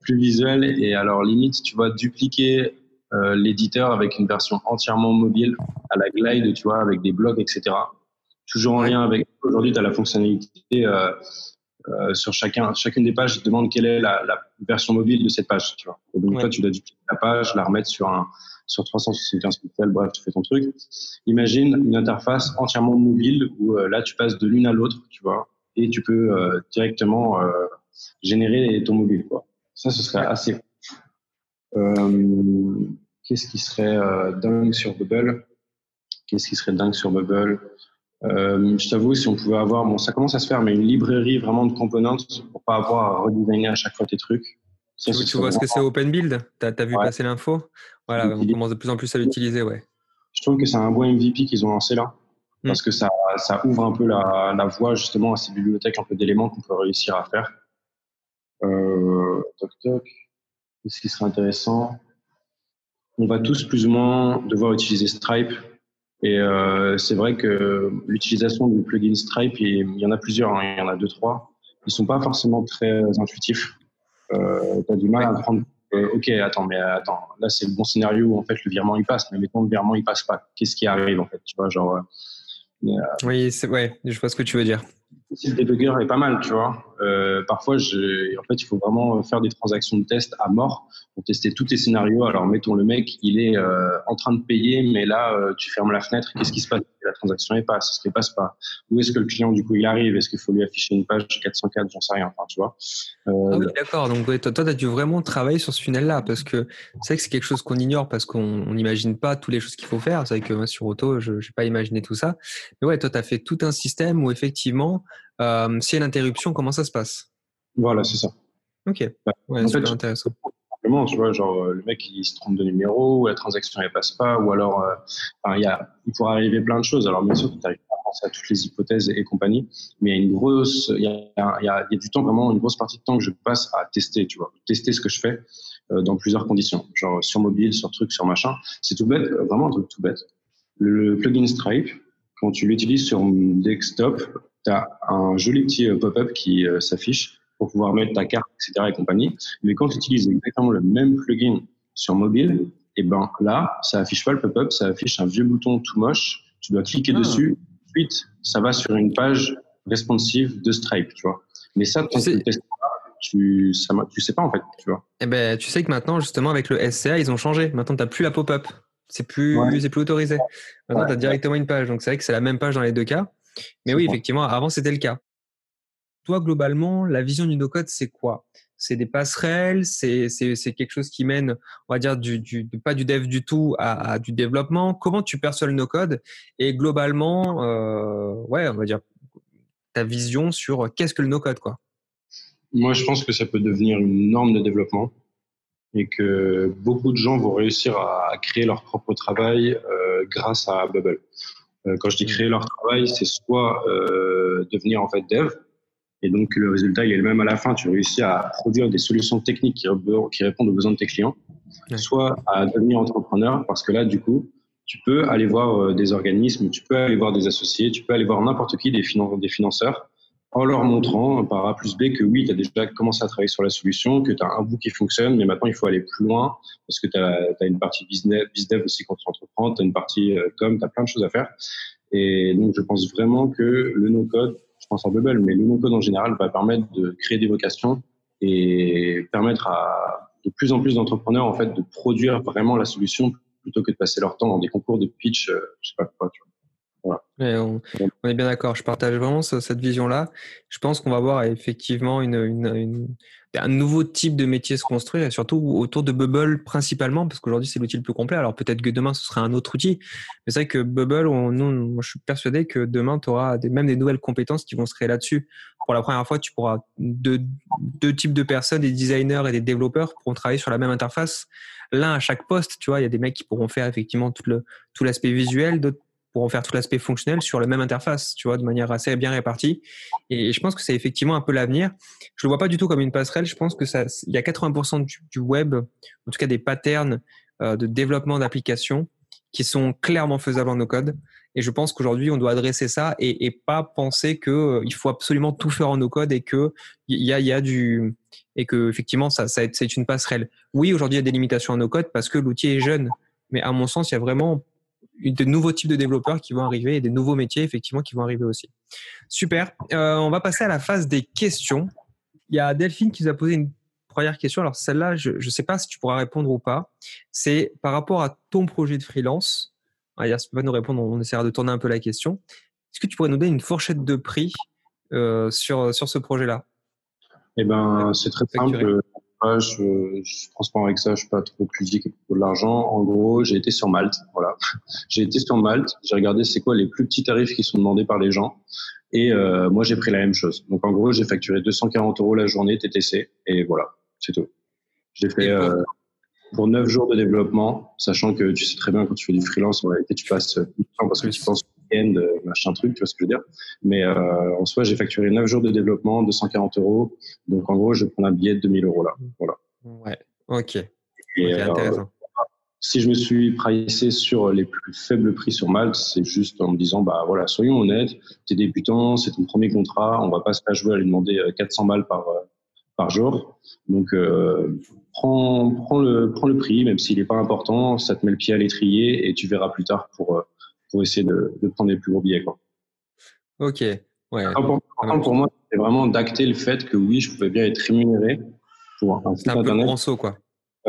Plus visuel. Et alors, limite, tu vas dupliquer euh, l'éditeur avec une version entièrement mobile à la glide, tu vois, avec des blocs, etc. Toujours en lien avec. Aujourd'hui, tu as la fonctionnalité. Euh, euh, sur chacun, chacune des pages, il te demande quelle est la, la, version mobile de cette page. Tu vois. Et donc, toi, tu dois dupliquer la page, la remettre sur un, sur 375 pixels, bref, tu fais ton truc. Imagine une interface entièrement mobile où euh, là, tu passes de l'une à l'autre, tu vois, et tu peux euh, directement euh, générer ton mobile, quoi. Ça, ce serait assez. Qu'est-ce qui serait dingue sur Bubble? Qu'est-ce qui serait dingue sur Bubble? Je t'avoue, si on pouvait avoir, bon, ça commence à se faire, mais une librairie vraiment de components pour pas avoir à redesigner à chaque fois tes trucs. Tu, vois ce que c'est Open Build? Tu as, vu passer l'info? Voilà, on commence de plus en plus à l'utiliser, ouais. Je trouve que c'est un bon MVP qu'ils ont lancé là, hmm. parce que ça, ça ouvre un peu la, la voie justement à ces bibliothèques un peu d'éléments qu'on peut réussir à faire. Euh, toc toc. Qu'est-ce qui serait intéressant? On va tous plus ou moins devoir utiliser Stripe. Et euh, c'est vrai que l'utilisation du plugin Stripe, il y en a plusieurs, hein, il y en a deux, trois. Ils sont pas forcément très intuitifs. Euh, tu as du mal à prendre euh, ok, attends, mais attends, là c'est le bon scénario où en fait le virement il passe, mais mettons le virement il passe pas, qu'est-ce qui arrive en fait, tu vois, genre. Euh, oui, c'est ouais, je vois ce que tu veux dire. le debugger est pas mal, tu vois. Euh, parfois, je, en fait, il faut vraiment faire des transactions de test à mort pour tester tous tes scénarios. Alors, mettons le mec, il est euh, en train de payer, mais là, euh, tu fermes la fenêtre. Qu'est-ce qui se passe? La transaction est passe. Est-ce qu'elle passe pas Où est-ce que le client du coup il arrive? Est-ce qu'il faut lui afficher une page 404 J'en sais rien. Enfin, tu vois. Ah oui, d'accord. Donc, toi, tu as dû vraiment travailler sur ce funnel-là parce que c'est vrai que c'est quelque chose qu'on ignore parce qu'on n'imagine pas toutes les choses qu'il faut faire. C'est vrai que moi, sur Auto, je n'ai pas imaginé tout ça. Mais ouais, toi, tu as fait tout un système où effectivement, euh, s'il y a une interruption, comment ça se passe? Voilà, c'est ça. Ok. Ouais, super intéressant. Simplement, tu vois, genre euh, le mec il se trompe de numéro, ou la transaction elle passe pas, ou alors, euh, il y a, il pourrait arriver plein de choses. Alors bien sûr, tu n'arrives pas à penser à toutes les hypothèses et compagnie, mais il y a une grosse, il y a, y a, du temps vraiment une grosse partie de temps que je passe à tester, tu vois, tester ce que je fais dans plusieurs conditions, genre sur mobile, sur truc, sur machin. C'est tout bête, vraiment un truc tout bête. Le plugin Stripe, quand tu l'utilises sur desktop, tu as un joli petit euh, pop-up qui euh, s'affiche pour pouvoir mettre ta carte, etc. et compagnie. Mais quand tu utilises exactement le même plugin sur mobile, et eh ben là, ça affiche pas le pop-up, ça affiche un vieux bouton tout moche. Tu dois cliquer ah. dessus. Ensuite, ça va sur une page responsive de Stripe, tu vois. Mais ça, tu sais... tu, ça, tu sais pas en fait, tu vois. Eh ben, tu sais que maintenant, justement, avec le SCA, ils ont changé. Maintenant, tu n'as plus la pop-up. C'est plus, c'est plus autorisé. Maintenant, tu as directement une page. Donc, c'est vrai que c'est la même page dans les deux cas. Mais oui, effectivement, avant, c'était le cas. Toi, globalement, la vision du no-code, c'est quoi? C'est des passerelles? C'est quelque chose qui mène, on va dire, du, du, pas du dev du tout à, du développement? Comment tu perçois le no-code? Et globalement, euh, ouais, on va dire, ta vision sur qu'est-ce que le no-code, quoi? Moi, je pense que ça peut devenir une norme de développement et que beaucoup de gens vont réussir à, créer leur propre travail euh, grâce à Bubble. Euh, quand je dis créer leur travail, c'est soit euh, devenir en fait dev, et donc le résultat il est le même à la fin. Tu réussis à produire des solutions techniques qui, qui répondent aux besoins de tes clients, soit à devenir entrepreneur, parce que là du coup tu peux aller voir des organismes, tu peux aller voir des associés, tu peux aller voir n'importe qui, des, des financeurs, en leur montrant par A plus B que oui, tu as déjà commencé à travailler sur la solution, que tu as un bout qui fonctionne, mais maintenant il faut aller plus loin parce que tu as, une partie business, business aussi quand tu entreprends, tu as une partie euh, com, tu as plein de choses à faire. Et donc je pense vraiment que le no-code, je pense en Bubble, mais le no-code en général va permettre de créer des vocations et permettre à de plus en plus d'entrepreneurs en fait de produire vraiment la solution plutôt que de passer leur temps dans des concours de pitch, euh, je sais pas quoi. Tu vois on, est bien d'accord. Je partage vraiment cette vision-là. Je pense qu'on va voir effectivement un nouveau type de métier se construire, et surtout autour de Bubble principalement, parce qu'aujourd'hui c'est l'outil le plus complet. Alors peut-être que demain ce sera un autre outil, mais c'est vrai que Bubble, nous, je suis persuadé que demain tu auras même des nouvelles compétences qui vont se créer là-dessus. Pour la première fois, tu pourras deux, deux types de personnes, des designers et des développeurs, pourront travailler sur la même interface l'un à chaque poste. Tu vois, il y a des mecs qui pourront faire effectivement tout tout l'aspect visuel, d'autres pourront faire tout l'aspect fonctionnel sur la même interface, tu vois, de manière assez bien répartie. Et je pense que c'est effectivement un peu l'avenir. Je le vois pas du tout comme une passerelle. Je pense que ça, il y a 80% du, web, en tout cas des patterns euh, de développement d'applications qui sont clairement faisables en no code. Et je pense qu'aujourd'hui, on doit adresser ça et, et pas penser que euh, il faut absolument tout faire en no code et que il y a, y a du et que effectivement ça, ça c'est une passerelle. Oui, aujourd'hui, il y a des limitations en no code parce que l'outil est jeune. Mais à mon sens, il y a vraiment de nouveaux types de développeurs qui vont arriver et des nouveaux métiers effectivement qui vont arriver aussi. Super. Euh, on va passer à la phase des questions. Il y a Delphine qui nous a posé une première question. Alors celle-là, je ne sais pas si tu pourras répondre ou pas. C'est par rapport à ton projet de freelance. Alors, si tu peux pas nous répondre, on essaiera de tourner un peu la question. Est-ce que tu pourrais nous donner une fourchette de prix euh, sur, sur ce projet-là? Eh ben, c'est très simple je, je transparent avec ça, je suis pas trop pudique pour de l'argent. En gros, j'ai été sur Malte, voilà. j'ai été sur Malte, j'ai regardé c'est quoi les plus petits tarifs qui sont demandés par les gens, et euh, moi j'ai pris la même chose. Donc en gros, j'ai facturé 240 euros la journée TTC, et voilà, c'est tout. J'ai fait euh, pour 9 jours de développement, sachant que tu sais très bien quand tu fais du freelance, en réalité tu passes tout le temps parce que tu penses week-end, euh, machin truc, tu vois ce que je veux dire. Mais euh, en soi, j'ai facturé 9 jours de développement, 240 euros. Donc en gros, je prends un billet de 2000 euros là. Voilà. Ouais, ok. Et, euh, intéressant. si je me suis pricé sur les plus faibles prix sur Malte, c'est juste en me disant, bah voilà, soyons honnêtes, t'es débutant, c'est ton premier contrat, on va pas se faire jouer à lui demander 400 balles par, par jour. Donc, euh, prends, prends, le, prends le prix, même s'il n'est pas important, ça te met le pied à l'étrier et tu verras plus tard pour, pour essayer de, de, prendre les plus gros billets. Quoi. Ok. Ouais. Important pour moi, c'est vraiment d'acter le fait que oui, je pouvais bien être rémunéré pour un site un internet. Peu saut, quoi.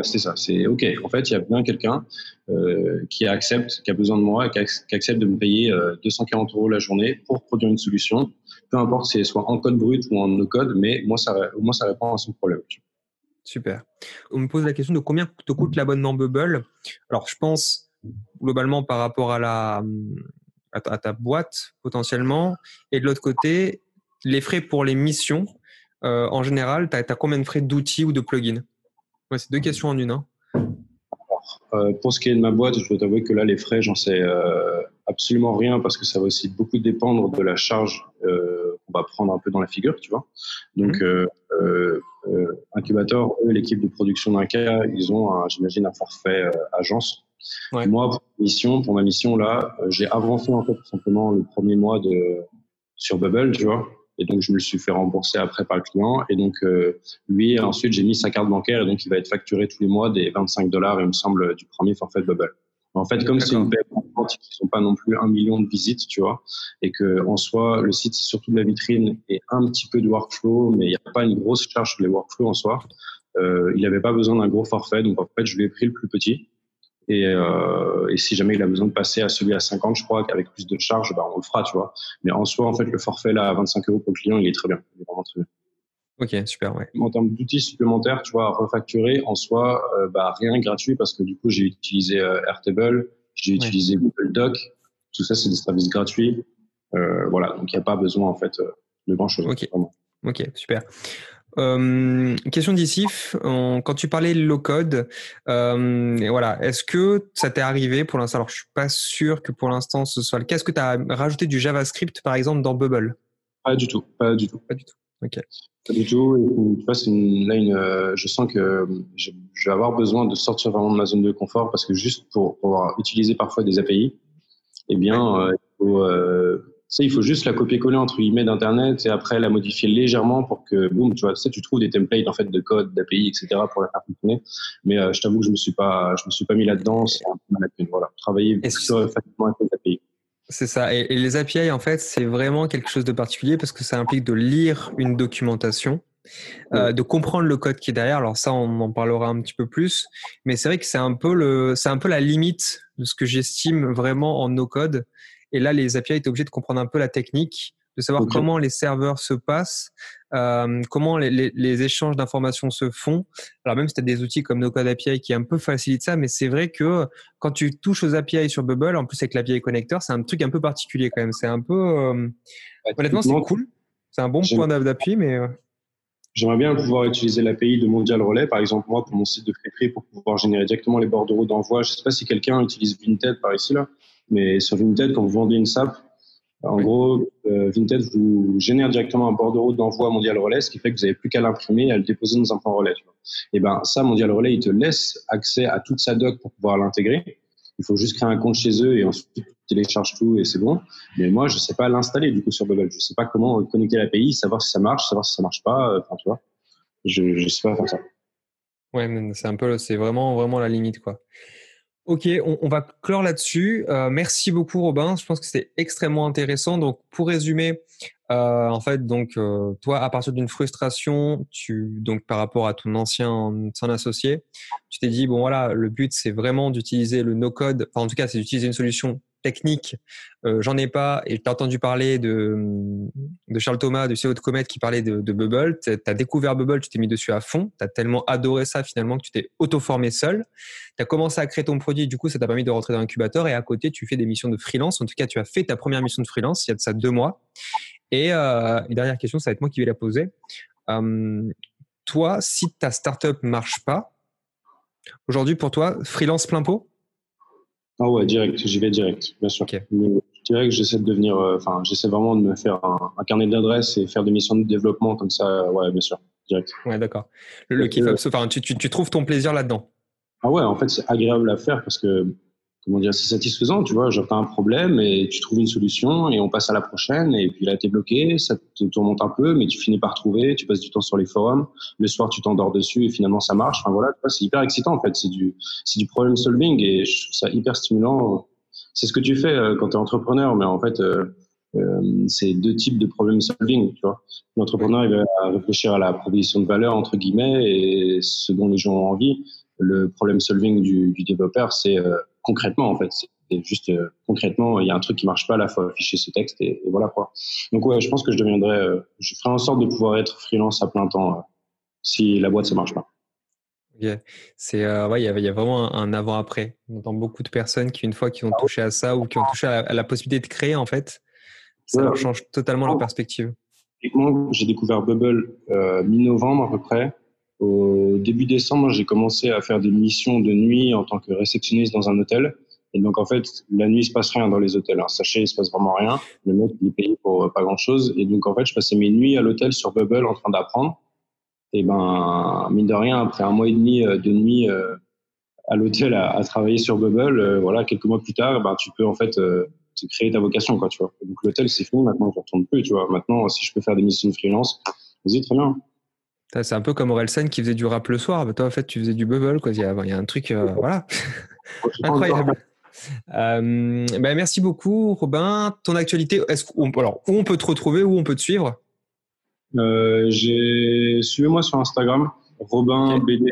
c'est ça. C'est OK. En fait, il y a bien quelqu'un euh, qui accepte, qui a besoin de moi qui, accepte de me payer 240 euh, euros la journée pour produire une solution. Peu importe si elle soit en code brut ou en no-code, mais moi, ça, moi, ça répond à son problème. Super. On me pose la question de combien te coûte l'abonnement Bubble? Alors, je pense globalement par rapport à la à ta, boîte potentiellement, et de l'autre côté, les frais pour les missions. Euh, en général, tu as, combien de frais d'outils ou de plugins? Ouais, C'est deux questions en une. Hein. Euh, pour ce qui est de ma boîte, je dois t'avouer que là, les frais, j'en sais euh, absolument rien parce que ça va aussi beaucoup dépendre de la charge qu'on va prendre un peu dans la figure, tu vois. Donc, mmh. Incubator, eux, l'équipe de production d'un cas, ils ont, j'imagine, un forfait agence. Moi, pour ma mission, pour ma mission là, j'ai avancé en fait tout simplement le premier mois de sur Bubble, tu vois. Et donc, je me le suis fait rembourser après par le client. Et donc, euh, lui, ensuite, j'ai mis sa carte bancaire et donc, il va être facturé tous les mois des 25 dollars, il me semble, du premier forfait de Bubble. En fait, comme c'est une paiement qui ne sont pas non plus un million de visites, tu vois, et que en soi, le site, c'est surtout de la vitrine et un petit peu de workflow, mais il n'y a pas une grosse charge sur les workflows en soi. Euh, il n'avait pas besoin d'un gros forfait, donc en fait, je lui ai pris le plus petit. Et, euh, et, si jamais il a besoin de passer à celui à 50, je crois qu'avec plus de charges, bah, on le fera, tu vois. Mais en soi, en fait, le forfait là à 25 euros pour le client, il est très bien. Il est vraiment très bien. Ok, super, ouais. En termes d'outils supplémentaires, tu vois, refacturer, en soi, euh, bah, rien gratuit parce que du coup, j'ai utilisé euh, Airtable, j'ai utilisé Google Doc. Tout ça, c'est des services gratuits. Voilà, donc il n'y a pas besoin, en fait, de grand-chose. Ok, ok, super. Euh, question d'Issif, quand tu parlais low code, euh, voilà, est-ce que ça t'est arrivé pour l'instant? Alors, je suis pas sûr que pour l'instant ce soit le cas. Est-ce que tu as rajouté du JavaScript par exemple dans Bubble? Pas du tout, pas du tout. Pas du tout. Ok. Pas du tout. tu vois, une, là, une, euh, je sens que je, vais avoir besoin de sortir vraiment de ma zone de confort parce que juste pour pouvoir utiliser parfois des API, eh bien, il faut ça, il faut juste la copier-coller entre guillemets d'internet et après la modifier légèrement pour que, boum, tu vois, ça, tu trouves des templates en fait de code, d'API, etc. pour la faire fonctionner. Mais euh, je t'avoue que je me suis pas, je me suis pas mis là-dedans. C'est un peu voilà, travailler plus facilement avec les API. C'est ça. Et, les API, en fait, c'est vraiment quelque chose de particulier parce que ça implique de lire une documentation, euh, de comprendre le code qui est derrière. Alors ça, on en parlera un petit peu plus. Mais c'est vrai que c'est un peu le, c'est un peu la limite de ce que j'estime vraiment en no code. Et là, les API étaient obligés de comprendre un peu la technique, de savoir comment les serveurs se passent, euh, comment les, les, les échanges d'informations se font. Alors même si tu as des outils comme NoCode API qui un peu facilitent ça, mais c'est vrai que quand tu touches aux API sur Bubble, en plus avec l'API connecteur, c'est un truc un peu particulier quand même. C'est un peu... Euh... honnêtement, c'est cool. C'est un bon point d'appui, mais... Euh, J'aimerais bien pouvoir utiliser l'API de Mondial Relay, par exemple, moi, pour mon site de FreePrix, pour pouvoir générer directement les bordereaux d'envoi. Je ne sais pas si quelqu'un utilise Vinted par ici, là. Mais sur Vinted, quand vous vendez une SAP, en gros, euh, Vinted vous génère directement un bordereau d'envoi mondial relais, ce qui fait que vous n'avez plus qu'à l'imprimer et à le déposer dans un point relais. Et ben ça, mondial relais, il te laisse accès à toute sa doc pour pouvoir l'intégrer. Il faut juste créer un compte chez eux et ensuite tu télécharges tout et c'est bon. Mais moi, je sais pas l'installer du coup sur Bubble. Je sais pas comment connecter l'API, savoir si ça marche, savoir si ça marche pas. Enfin, tu vois, je, je sais pas faire ça. Ouais, c'est un peu, c'est vraiment, vraiment la limite, quoi. Ok, on, va clore là-dessus. Euh, merci beaucoup Robin. Je pense que c'était extrêmement intéressant. Donc pour résumer, euh, en fait, donc euh, toi, à partir d'une frustration, tu donc par rapport à ton ancien, ancien associé, tu t'es dit bon voilà, le but c'est vraiment d'utiliser le no-code. Enfin en tout cas, c'est d'utiliser une solution technique, euh, j'en ai pas. Et tu entendu parler de, de Charles Thomas, du CEO de Comet, qui parlait de, de Bubble. Tu as découvert Bubble, tu t'es mis dessus à fond. Tu as tellement adoré ça finalement que tu t'es auto-formé seul. Tu as commencé à créer ton produit, du coup, ça t'a permis de rentrer dans l'incubateur. Et à côté, tu fais des missions de freelance. En tout cas, tu as fait ta première mission de freelance il y a de ça deux mois. Et euh, une dernière question, ça va être moi qui vais la poser. Euh, toi, si ta startup marche pas, aujourd'hui pour toi, freelance plein pot? Ah ouais, direct, j'y vais direct, bien sûr. Direct, j'essaie de devenir, euh, enfin, j'essaie vraiment de me faire un, carnet d'adresses et faire des missions de développement comme ça, ouais, bien sûr, direct. Ouais, d'accord. Le, kiff, enfin, tu, tu, tu trouves ton plaisir là-dedans? Ah ouais, en fait, c'est agréable à faire parce que comment dire, c'est satisfaisant, tu vois. Genre, t'as un problème et tu trouves une solution et on passe à la prochaine et puis là, t'es bloqué, ça te tourmente un peu, mais tu finis par trouver, tu passes du temps sur les forums, le soir, tu t'endors dessus et finalement, ça marche. Enfin, voilà, c'est hyper excitant, en fait. C'est du, c'est du problem solving et je trouve ça hyper stimulant. C'est ce que tu fais euh, quand t'es entrepreneur, mais en fait, euh, euh, c'est deux types de problem solving. Tu vois, l'entrepreneur il va réfléchir à la proposition de valeur entre guillemets et ce dont les gens ont envie. Le problem solving du, du développeur, c'est euh, concrètement en fait. C'est juste euh, concrètement, il y a un truc qui marche pas, là, faut afficher ce texte et, voilà quoi. Donc ouais, je pense que je deviendrai, je ferai en sorte de pouvoir être freelance à plein temps si la boîte ça marche pas. C'est ouais, il y, a, y a vraiment un, avant-après. On entend beaucoup de personnes qui, une fois qu'ils ont ah touché à ça ou qui ont touché à la possibilité de créer, en fait, ça leur change totalement leur perspective. Moi, j'ai découvert Bubble euh, mi-novembre à peu près. Au début décembre, j'ai commencé à faire des missions de nuit en tant que réceptionniste dans un hôtel. Et donc, en fait, la nuit, il se passe rien dans les hôtels. Hein. Sachez, il se passe vraiment rien. Le mec, il est payé pour euh, pas grand chose. Et donc, en fait, je passais mes nuits à l'hôtel sur Bubble en train d'apprendre. Et ben, mine de rien, après un mois et demi euh, de nuit à l'hôtel à, travailler sur Bubble, voilà, quelques mois plus tard, ben, tu peux en fait créer ta vocation, quoi, tu vois. Donc l'hôtel, c'est fini, maintenant, je ne retourne plus, tu vois. Maintenant, si je peux faire des missions de freelance, vas-y, très bien. C'est un peu comme Orelsen qui faisait du rap le soir. Bah, toi, en fait, tu faisais du bubble, quoi. Il y a, il y a un truc, euh, voilà. Incroyable. Euh, bah, merci beaucoup, Robin. Ton actualité, est-ce qu'on, alors, où on peut te retrouver, où on peut te suivre? Euh, j'ai Suivez-moi sur Instagram, Robin BD.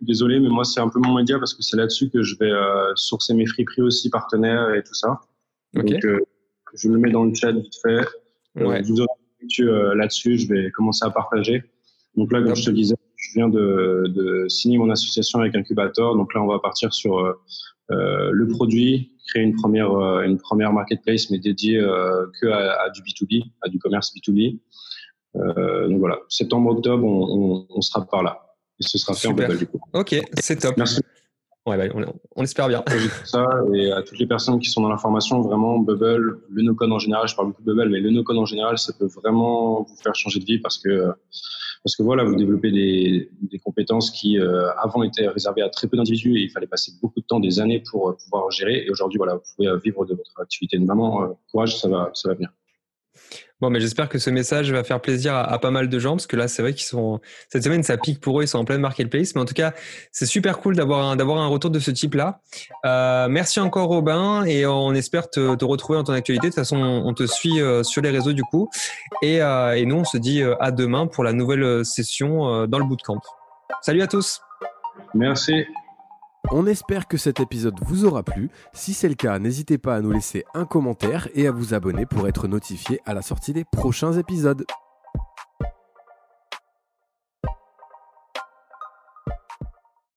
Désolé, mais moi, c'est un peu mon média parce que c'est là-dessus que je vais sourcer mes friperies aussi, partenaires et tout ça. Donc, euh, je le mets dans le chat vite fait. Ouais. Vous euh, là-dessus. Je vais commencer à partager. Donc là, comme je te disais, je viens de, de, signer mon association avec Incubator. Donc là, on va partir sur euh, le produit, créer une première, une première marketplace, mais dédiée euh, que à, à, du B2B, à du commerce B2B. Euh, donc voilà, septembre-octobre, on, on, on, sera par là. Et ce sera fait Super. en du coup. Ok, c'est top. Merci. Ouais, bah, on, on, espère bien. Ça, et à toutes les personnes qui sont dans l'information, vraiment, Bubble, le no-code en général, je parle beaucoup de Bubble, mais le no-code en général, ça peut vraiment vous faire changer de vie parce que, parce que voilà, vous développez des, compétences qui, euh, avant, étaient réservées à très peu d'individus et il fallait passer beaucoup de temps, des années pour euh, pouvoir gérer. Et aujourd'hui, voilà, vous pouvez euh, vivre de votre activité. Vraiment, courage, ça va, ça va venir. Bon, mais j'espère que ce message va faire plaisir à, pas mal de gens parce que là, c'est vrai qu'ils sont cette semaine, ça pique pour eux, ils sont en pleine marketplace. Mais en tout cas, c'est super cool d'avoir un, d'avoir un retour de ce type-là. Euh, merci encore Robin et on espère te, retrouver dans ton actualité. De toute façon, on te suit euh, sur les réseaux du coup et, euh, et nous, on se dit à demain pour la nouvelle session dans le bootcamp. Salut à tous. Merci. On espère que cet épisode vous aura plu. Si c'est le cas, n'hésitez pas à nous laisser un commentaire et à vous abonner pour être notifié à la sortie des prochains épisodes.